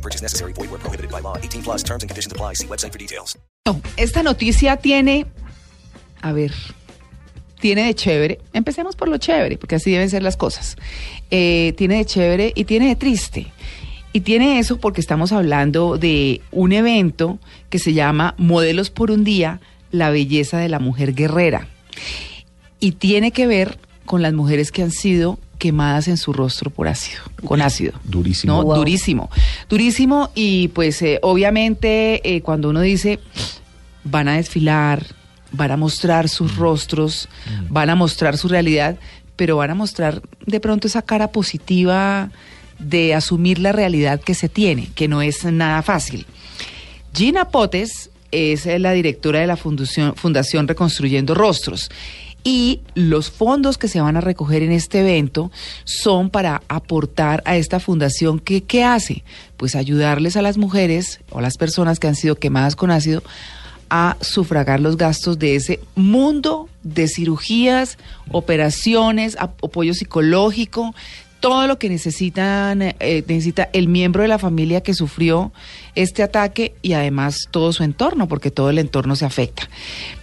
No purchase necessary. Void where prohibited by law. 18 plus terms and conditions apply. See website for details. No, esta noticia tiene, a ver, tiene de chévere. Empecemos por lo chévere, porque así deben ser las cosas. Eh, tiene de chévere y tiene de triste. Y tiene eso porque estamos hablando de un evento que se llama Modelos por un Día, la belleza de la mujer guerrera. Y tiene que ver con las mujeres que han sido quemadas en su rostro por ácido, con ácido. Durísimo. No, durísimo. Durísimo y pues eh, obviamente eh, cuando uno dice van a desfilar, van a mostrar sus rostros, van a mostrar su realidad, pero van a mostrar de pronto esa cara positiva de asumir la realidad que se tiene, que no es nada fácil. Gina Potes es la directora de la Fundación, Fundación Reconstruyendo Rostros. Y los fondos que se van a recoger en este evento son para aportar a esta fundación que ¿qué hace? Pues ayudarles a las mujeres o las personas que han sido quemadas con ácido a sufragar los gastos de ese mundo de cirugías, operaciones, ap- apoyo psicológico, todo lo que necesitan, eh, necesita el miembro de la familia que sufrió este ataque y además todo su entorno, porque todo el entorno se afecta.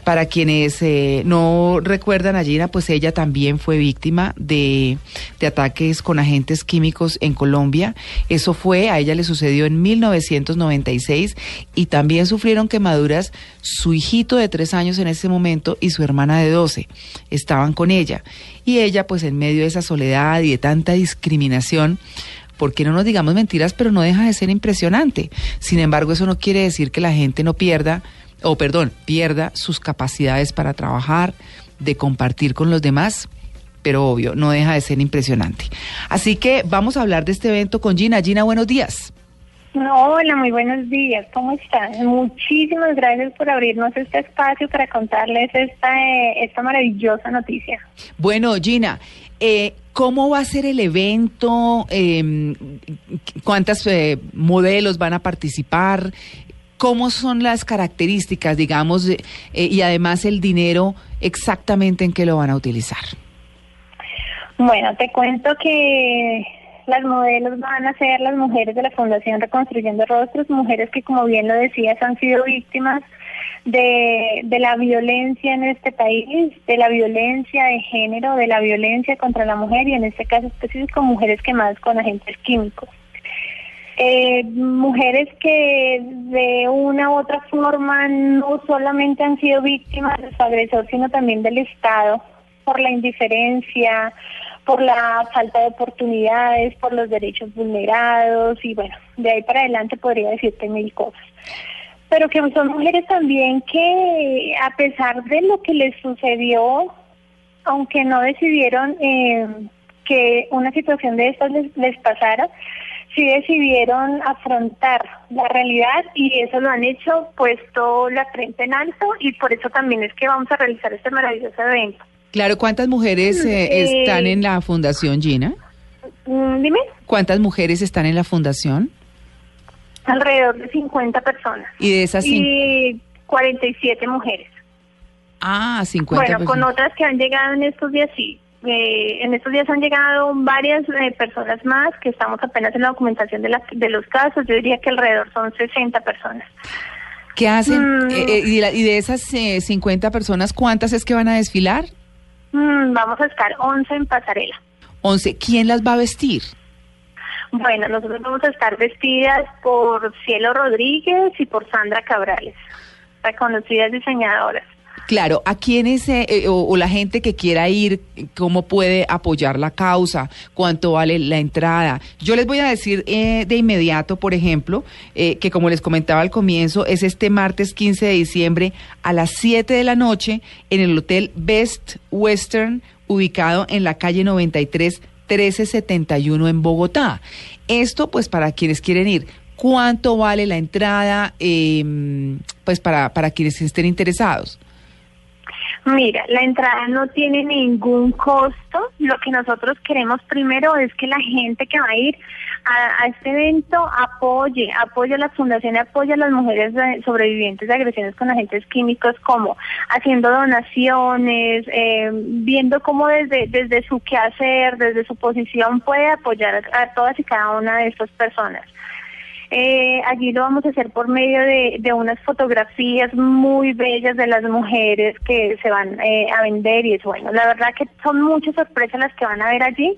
Para quienes eh, no recuerdan a Gina, pues ella también fue víctima de, de ataques con agentes químicos en Colombia. Eso fue, a ella le sucedió en 1996 y también sufrieron quemaduras su hijito de tres años en ese momento y su hermana de 12. Estaban con ella. Y ella, pues en medio de esa soledad y de tanta discriminación, porque no nos digamos mentiras, pero no deja de ser impresionante. Sin embargo, eso no quiere decir que la gente no pierda, o perdón, pierda sus capacidades para trabajar, de compartir con los demás, pero obvio, no deja de ser impresionante. Así que vamos a hablar de este evento con Gina. Gina, buenos días. Hola, muy buenos días. ¿Cómo están? Muchísimas gracias por abrirnos este espacio para contarles esta, eh, esta maravillosa noticia. Bueno, Gina, eh, ¿cómo va a ser el evento? Eh, ¿Cuántas eh, modelos van a participar? ¿Cómo son las características, digamos, eh, y además el dinero exactamente en qué lo van a utilizar? Bueno, te cuento que las modelos van a ser las mujeres de la Fundación Reconstruyendo Rostros, mujeres que, como bien lo decías, han sido víctimas de, de la violencia en este país, de la violencia de género, de la violencia contra la mujer y en este caso específico mujeres quemadas con agentes químicos. Eh, mujeres que de una u otra forma no solamente han sido víctimas de su agresor, sino también del Estado, por la indiferencia, por la falta de oportunidades, por los derechos vulnerados y bueno, de ahí para adelante podría decirte mil cosas. Pero que son mujeres también que a pesar de lo que les sucedió, aunque no decidieron eh, que una situación de estas les, les pasara, sí decidieron afrontar la realidad y eso lo han hecho puesto la frente en alto y por eso también es que vamos a realizar este maravilloso evento. Claro, ¿cuántas mujeres eh, Eh, están en la fundación, Gina? Mm, Dime, ¿Cuántas mujeres están en la fundación? alrededor de 50 personas Y de esas y 47 mujeres. Ah, 50 Bueno, con otras que han llegado en estos días, sí. Eh, en estos días han llegado varias eh, personas más que estamos apenas en la documentación de, la- de los casos. Yo diría que alrededor son 60 personas. ¿Qué hacen? Mm. Eh, eh, y, de la- y de esas eh, 50 personas, ¿cuántas es que van a desfilar? Mm, vamos a estar 11 en pasarela. 11. ¿Quién las va a vestir? Bueno, nosotros vamos a estar vestidas por Cielo Rodríguez y por Sandra Cabrales, reconocidas diseñadoras. Claro, ¿a quiénes eh, eh, o, la gente que quiera ir, cómo puede apoyar la causa, cuánto vale la entrada? Yo les voy a decir eh, de inmediato, por ejemplo, eh, que como les comentaba al comienzo, es este martes 15 de diciembre a las 7 de la noche en el Hotel Best Western, ubicado en la calle 93 1371 en Bogotá. Esto pues para quienes quieren ir. ¿Cuánto vale la entrada? Eh, pues para, para quienes estén interesados. Mira, la entrada no tiene ningún costo. Lo que nosotros queremos primero es que la gente que va a ir a, este evento apoye, apoye a la fundación apoye a las mujeres sobrevivientes de agresiones con agentes químicos, como haciendo donaciones, eh, viendo cómo desde, desde su quehacer, desde su posición puede apoyar a todas y cada una de estas personas. Eh, allí lo vamos a hacer por medio de, de unas fotografías muy bellas de las mujeres que se van eh, a vender y es bueno. La verdad que son muchas sorpresas las que van a ver allí,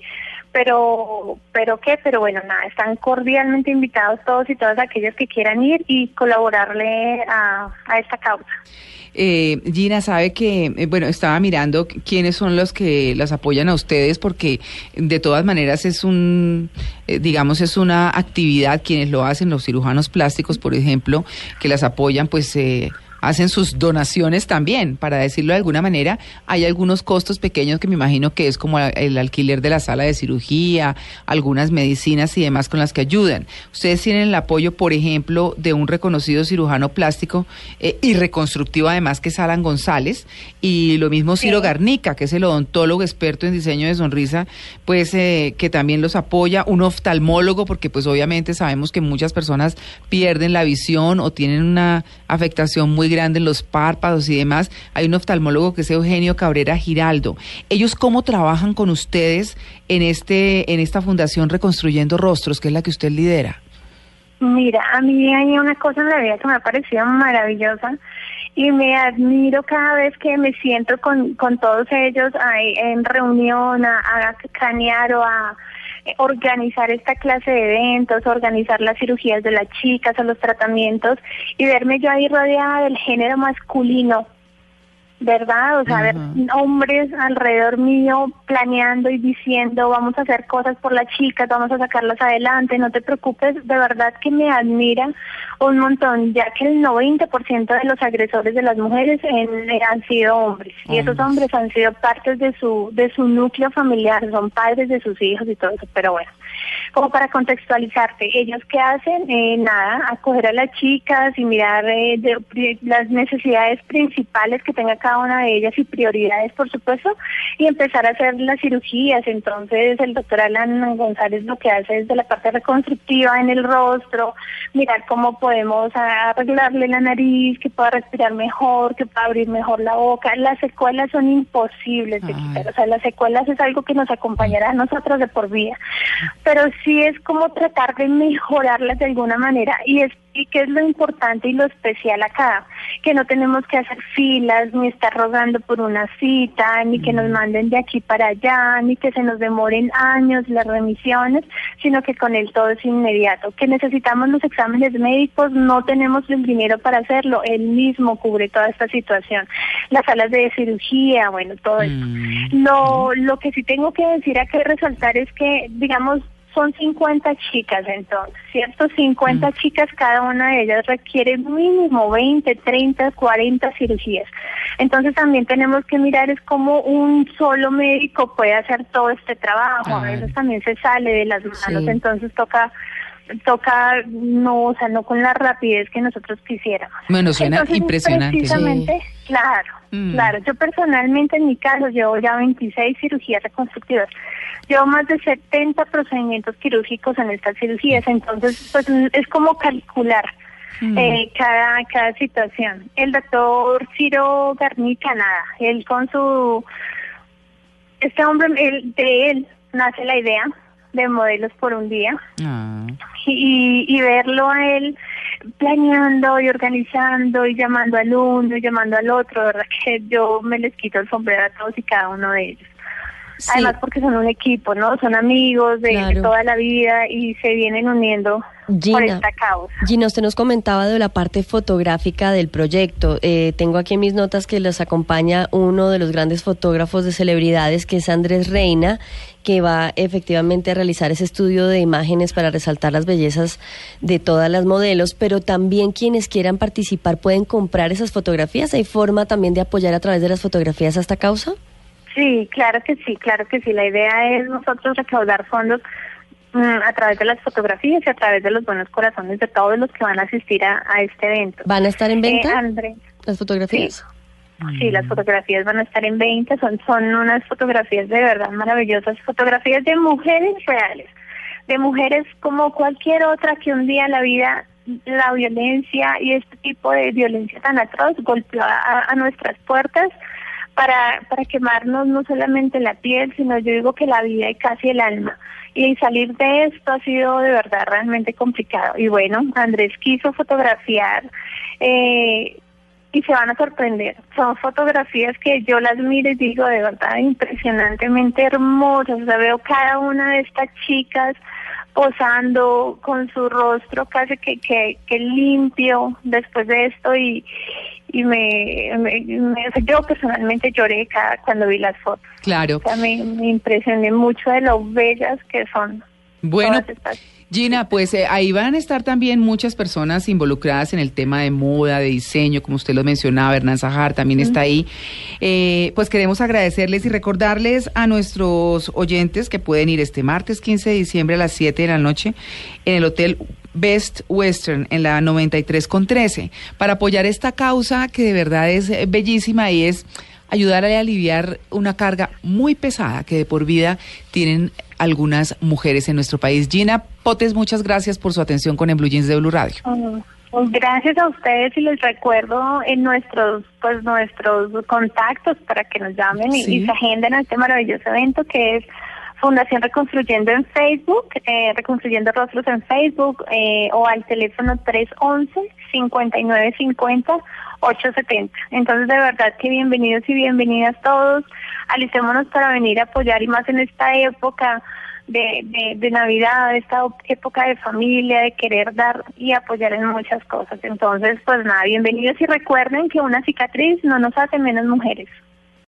pero, pero qué, pero bueno, nada, están cordialmente invitados todos y todas aquellas que quieran ir y colaborarle a, a esta causa. Eh, Gina sabe que, eh, bueno, estaba mirando qu- quiénes son los que las apoyan a ustedes, porque de todas maneras es un, eh, digamos, es una actividad, quienes lo hacen, los cirujanos plásticos, por ejemplo, que las apoyan, pues eh, hacen sus donaciones también, para decirlo de alguna manera. Hay algunos costos pequeños que me imagino que es como el alquiler de la sala de cirugía, algunas medicinas y demás con las que ayudan. Ustedes tienen el apoyo, por ejemplo, de un reconocido cirujano plástico eh, y reconstructivo además que es Alan González y lo mismo Ciro Sí. Garnica, que es el odontólogo experto en diseño de sonrisa, pues eh, que también los apoya, un oftalmólogo, porque pues obviamente sabemos que muchas personas pierden la visión o tienen una afectación muy grande en los párpados y demás. Hay un oftalmólogo que es Eugenio Cabrera Giraldo. ¿Ellos cómo trabajan con ustedes en, este, en esta fundación Reconstruyendo Rostros, que es la que usted lidera? Mira, a mí hay una cosa en la vida que me ha parecido maravillosa y me admiro cada vez que me siento con, con todos ellos ahí en reunión a, a o a organizar esta clase de eventos, organizar las cirugías de las chicas o los tratamientos y verme yo ahí rodeada del género masculino. ¿Verdad? O sea, ver hombres alrededor mío planeando y diciendo, vamos a hacer cosas por las chicas, vamos a sacarlas adelante, no te preocupes, de verdad que me admira un montón, ya que el 90% de los agresores de las mujeres en- eh, han sido hombres, y esos hombres han sido partes de su, de su núcleo familiar, son padres de sus hijos y todo eso, pero bueno como para contextualizarte, ellos qué hacen, eh, nada, acoger a las chicas y mirar eh, de- las necesidades principales que tenga cada una de ellas y prioridades, por supuesto, y empezar a hacer las cirugías. Entonces, el doctor Alan González lo que hace es de la parte reconstructiva en el rostro, mirar cómo podemos arreglarle la nariz, que pueda respirar mejor, que pueda abrir mejor la boca. Las secuelas son imposibles de quitar, o sea, las secuelas es algo que nos acompañará a nosotros de por vida pero sí es como tratar de mejorarlas de alguna manera y es y que es lo importante y lo especial acá, que no tenemos que hacer filas, ni estar rogando por una cita, ni que nos manden de aquí para allá, ni que se nos demoren años las remisiones, sino que con él todo es inmediato. Que necesitamos los exámenes médicos, no tenemos el dinero para hacerlo, él mismo cubre toda esta situación. Las salas de cirugía, bueno, todo esto. Mm. Lo, lo que sí tengo que decir acá y resaltar es que, digamos, son 50 chicas entonces, ¿cierto? 50 chicas, cada una de ellas requiere mínimo 20, 30, 40 cirugías. Entonces también tenemos que mirar es cómo un solo médico puede hacer todo este trabajo. A veces también se sale de las manos, Sí. entonces toca toca no, o sea, no con la rapidez que nosotros quisiéramos. Bueno, suena Entonces, impresionante. Precisamente, claro, Mm. claro. Yo personalmente, en mi caso, llevo ya 26 cirugías reconstructivas. Llevo más de 70 procedimientos quirúrgicos en estas cirugías. Entonces, pues es como calcular Mm. eh, cada, cada situación. El doctor Ciro Garnica, nada, él con su... Este hombre, él, de él nace la idea de modelos por un día Ah. Y, y verlo a él planeando y organizando y llamando al uno y llamando al otro, verdad que yo me les quito el sombrero a todos y cada uno de ellos. Sí. Además porque son un equipo, ¿no? Son amigos de, toda la vida y se vienen uniendo por Gina. esta causa. Gina, usted nos comentaba de la parte fotográfica del proyecto. Eh, tengo aquí en mis notas que los acompaña uno de los grandes fotógrafos de celebridades, que es Andrés Reina, que va efectivamente a realizar ese estudio de imágenes para resaltar las bellezas de todas las modelos, pero también quienes quieran participar pueden comprar esas fotografías. ¿Hay forma también de apoyar a través de las fotografías a esta causa? Sí, claro que sí, claro que sí. La idea es nosotros recaudar fondos mm, a través de las fotografías y a través de los buenos corazones de todos los que van a asistir a, a este evento. ¿Van a estar en venta Eh, Andrés, las fotografías? Sí, las fotografías van a estar en venta, son, son unas fotografías de verdad maravillosas, fotografías de mujeres reales, de mujeres como cualquier otra que un día la vida la violencia y este tipo de violencia tan atroz golpeó a, a nuestras puertas para, para quemarnos no solamente la piel, sino yo digo que la vida y casi el alma. Y salir de esto ha sido de verdad realmente complicado. Y bueno, Andrés quiso fotografiar eh, y se van a sorprender. Son fotografías que yo las miro y digo de verdad impresionantemente hermosas. O sea, veo cada una de estas chicas posando con su rostro casi que, que, que limpio después de esto y, y me, me- me- yo personalmente lloré cada, cuando vi las fotos. Claro. O sea, me, me impresioné mucho de lo bellas que son. Bueno, Gina, pues eh, ahí van a estar también muchas personas involucradas en el tema de moda, de diseño, como usted lo mencionaba, Hernán Sajar también está ahí. Eh, pues queremos agradecerles y recordarles a nuestros oyentes que pueden ir este martes 15 de diciembre a las 7 de la noche en el Hotel Best Western en la 93 con 13 para apoyar esta causa que de verdad es eh, bellísima y es ayudar a aliviar una carga muy pesada que de por vida tienen algunas mujeres en nuestro país. Gina Potes, muchas gracias por su atención con En Blue Jeans de Blue Radio. Pues Gracias a ustedes y les recuerdo en nuestros pues nuestros contactos para que nos llamen y- y, se agenden a este maravilloso evento que es Fundación Reconstruyendo en Facebook, eh, Reconstruyendo Rostros en Facebook eh, o al teléfono 311-5950-870. Entonces de verdad que bienvenidos y bienvenidas todos. Alicémonos para venir a apoyar y más en esta época de, de, de Navidad, esta época de familia, de querer dar y apoyar en muchas cosas. Entonces, pues nada, bienvenidos y recuerden que una cicatriz no nos hace menos mujeres.